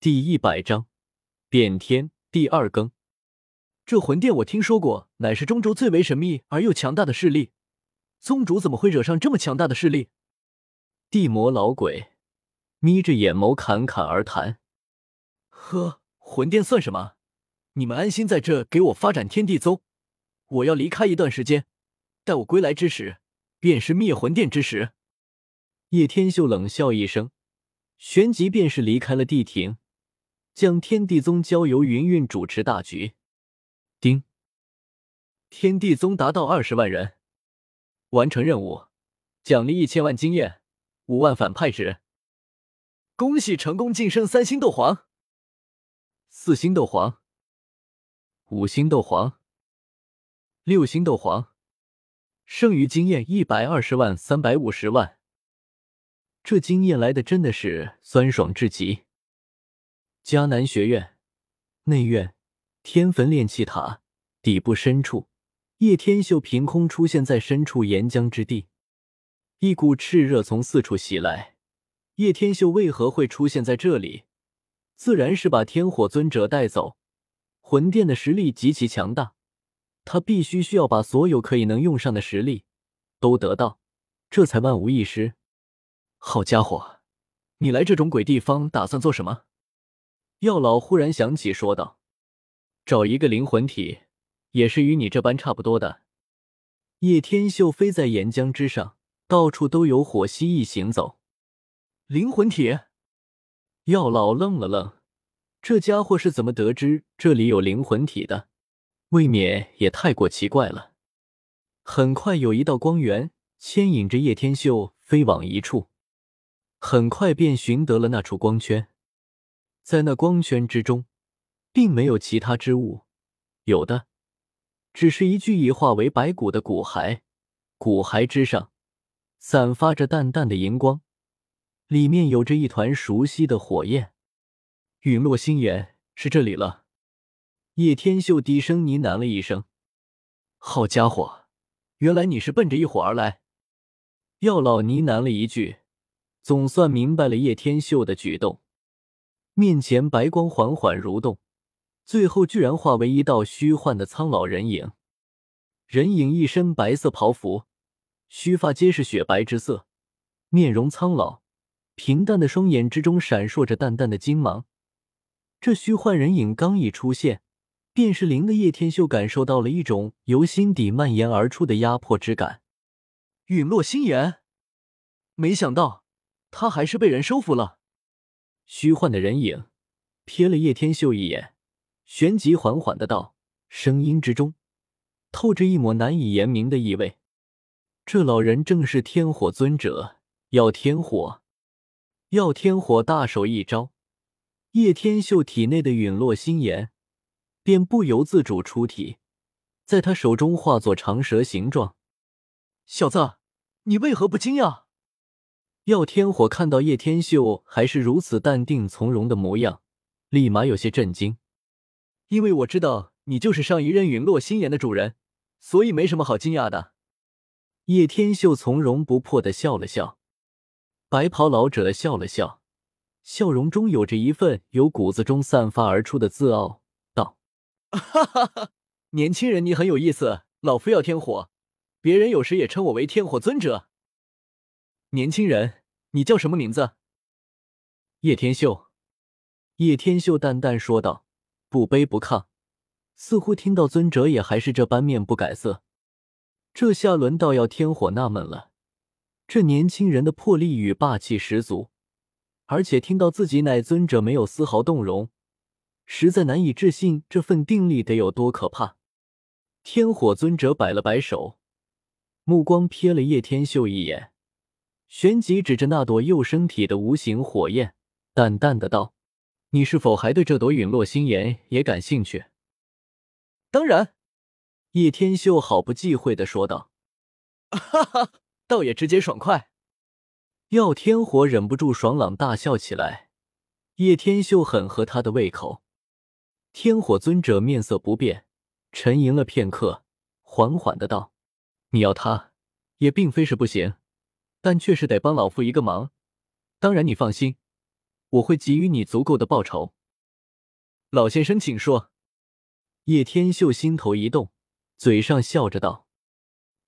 第一百章变天第二更。这魂殿我听说过，乃是中州最为神秘而又强大的势力。宗主怎么会惹上这么强大的势力？地魔老鬼眯着眼眸侃侃而谈：“呵，魂殿算什么？你们安心在这给我发展天地宗。我要离开一段时间，待我归来之时，便是灭魂殿之时。”叶天秀冷笑一声，旋即便是离开了地庭，将天地宗交由云云主持大局。丁，天地宗达到二十万人，完成任务，奖励一千万经验，五万反派值。恭喜成功晋升三星斗皇、四星斗皇、五星斗皇、六星斗皇，剩余经验一百二十万、三百五十万。这经验来的真的是酸爽至极。迦南学院内院。天坟炼气塔底部深处，叶天秀凭空出现在深处岩浆之地，一股炽热从四处袭来。叶天秀为何会出现在这里？自然是把天火尊者带走。魂殿的实力极其强大，他必须需要把所有可以能用上的实力都得到，这才万无一失。好家伙，你来这种鬼地方打算做什么？药老忽然想起，说道。找一个灵魂体，也是与你这般差不多的。叶天秀飞在岩浆之上，到处都有火蜥蜴行走。灵魂体，药老愣了愣，这家伙是怎么得知这里有灵魂体的？未免也太过奇怪了。很快，有一道光源牵引着叶天秀飞往一处，很快便寻得了那处光圈，在那光圈之中。并没有其他之物，有的只是一具已化为白骨的骨骸，骨骸之上散发着淡淡的荧光，里面有着一团熟悉的火焰。陨落星岩是这里了。叶天秀低声呢喃了一声：“好家伙，原来你是奔着一火而来。”药老呢喃了一句，总算明白了叶天秀的举动。面前白光缓缓蠕动。最后居然化为一道虚幻的苍老人影，人影一身白色袍服，须发皆是雪白之色，面容苍老，平淡的双眼之中闪烁着淡淡的金芒。这虚幻人影刚一出现，便是灵的叶天秀感受到了一种由心底蔓延而出的压迫之感。陨落心炎，没想到他还是被人收服了。虚幻的人影瞥了叶天秀一眼。旋即缓缓的道，声音之中透着一抹难以言明的意味。这老人正是天火尊者，要天火。要天火大手一招，叶天秀体内的陨落心炎便不由自主出体，在他手中化作长蛇形状。小子，你为何不惊讶？耀天火看到叶天秀还是如此淡定从容的模样，立马有些震惊。因为我知道你就是上一任陨落心炎的主人，所以没什么好惊讶的。叶天秀从容不迫的笑了笑，白袍老者笑了笑，笑容中有着一份由骨子中散发而出的自傲，道：“哈哈哈，年轻人，你很有意思。老夫要天火，别人有时也称我为天火尊者。年轻人，你叫什么名字？”叶天秀。叶天秀淡淡说道。不卑不亢，似乎听到尊者也还是这般面不改色。这下轮到要天火纳闷了。这年轻人的魄力与霸气十足，而且听到自己乃尊者没有丝毫动容，实在难以置信这份定力得有多可怕。天火尊者摆了摆手，目光瞥了叶天秀一眼，旋即指着那朵幼生体的无形火焰，淡淡的道。你是否还对这朵陨落星炎也感兴趣？当然，叶天秀毫不忌讳的说道。哈哈，倒也直接爽快。耀天火忍不住爽朗大笑起来。叶天秀很合他的胃口。天火尊者面色不变，沉吟了片刻，缓缓的道：“你要他，也并非是不行，但却是得帮老夫一个忙。当然，你放心。”我会给予你足够的报酬。老先生，请说。叶天秀心头一动，嘴上笑着道：“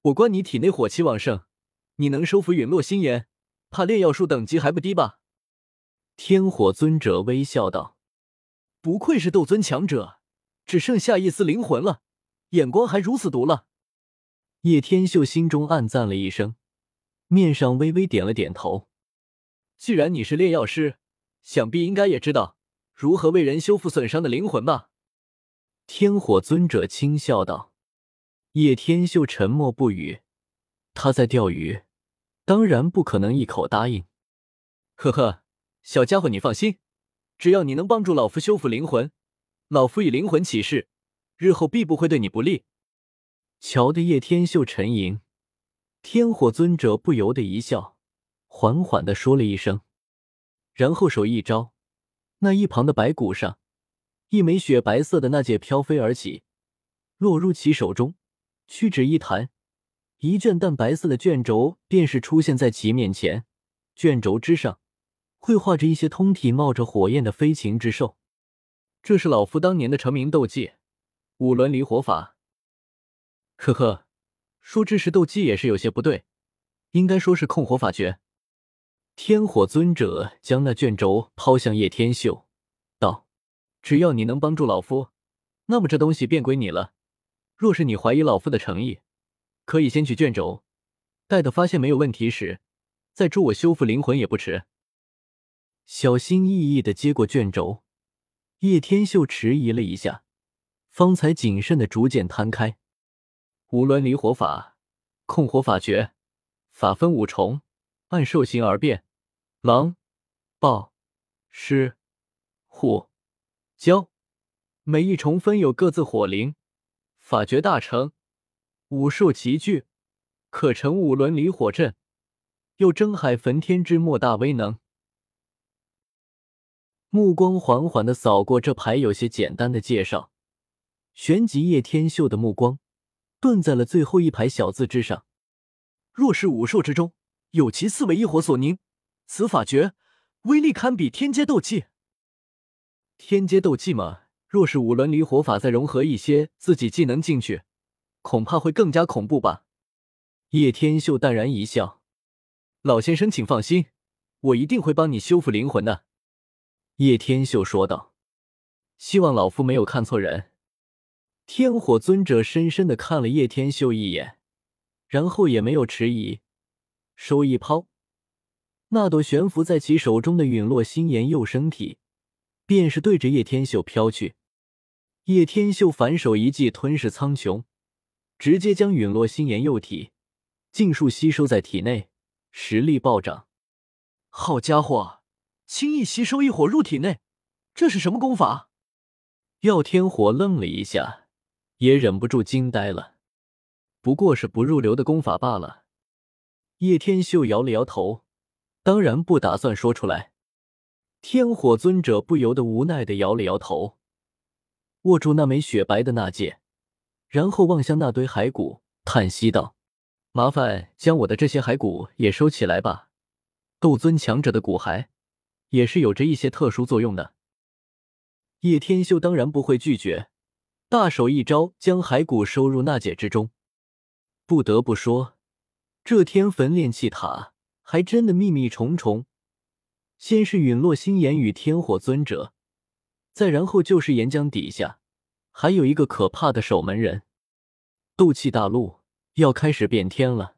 我观你体内火气旺盛，你能收服陨落心炎，怕炼药术等级还不低吧？”天火尊者微笑道：“不愧是斗尊强者，只剩下一丝灵魂了，眼光还如此毒辣。”叶天秀心中暗赞了一声，面上微微点了点头。既然你是炼药师，想必应该也知道如何为人修复损伤的灵魂吧？天火尊者轻笑道。叶天秀沉默不语，他在钓鱼，当然不可能一口答应。呵呵，小家伙，你放心，只要你能帮助老夫修复灵魂，老夫以灵魂起誓，日后必不会对你不利。瞧得叶天秀沉吟，天火尊者不由得一笑，缓缓的说了一声，然后手一招，那一旁的白骨上，一枚雪白色的那戒飘飞而起，落入其手中，屈指一弹，一卷淡白色的卷轴便是出现在其面前，卷轴之上绘画着一些通体冒着火焰的飞禽之兽，这是老夫当年的成名斗技——五轮离火法。呵呵，说这是斗技也是有些不对，应该说是控火法诀。天火尊者将那卷轴抛向叶天秀，道：“只要你能帮助老夫，那么这东西便归你了。若是你怀疑老夫的诚意，可以先取卷轴，待到发现没有问题时，再助我修复灵魂也不迟。”小心翼翼的接过卷轴，叶天秀迟疑了一下，方才谨慎的逐渐摊开。五轮离火法，控火法诀，法分五重，按兽形而变：狼、豹、狮、虎、蛟。每一重分有各自火灵。法诀大成，五兽齐聚，可成五轮离火阵，有征海焚天之莫大威能。目光缓缓的扫过这排有些简单的介绍，旋即叶天秀的目光。顿在了最后一排小字之上。若是五兽之中有其四为一火所凝，此法诀威力堪比天阶斗技。天阶斗技嘛，若是五轮离火法再融合一些自己技能进去，恐怕会更加恐怖吧？叶天秀淡然一笑：“老先生，请放心，我一定会帮你修复灵魂的。”叶天秀说道：“希望老夫没有看错人。”天火尊者深深的看了叶天秀一眼，然后也没有迟疑，手一抛，那朵悬浮在其手中的陨落心炎幼生体，便是对着叶天秀飘去。叶天秀反手一记吞噬苍穹，直接将陨落心炎幼体尽数吸收在体内，实力暴涨。好家伙，轻易吸收一火入体内，这是什么功法？耀天火愣了一下。也忍不住惊呆了，不过是不入流的功法罢了。叶天秀摇了摇头，当然不打算说出来。天火尊者不由得无奈的摇了摇头，握住那枚雪白的那戒，然后望向那堆骸骨，叹息道：“麻烦将我的这些骸骨也收起来吧。斗尊强者的骨骸也是有着一些特殊作用的。”叶天秀当然不会拒绝。大手一招，将骸骨收入纳戒之中。不得不说，这天焚炼气塔还真的秘密重重。先是陨落星炎与天火尊者，再然后就是岩浆底下还有一个可怕的守门人。斗气大陆要开始变天了。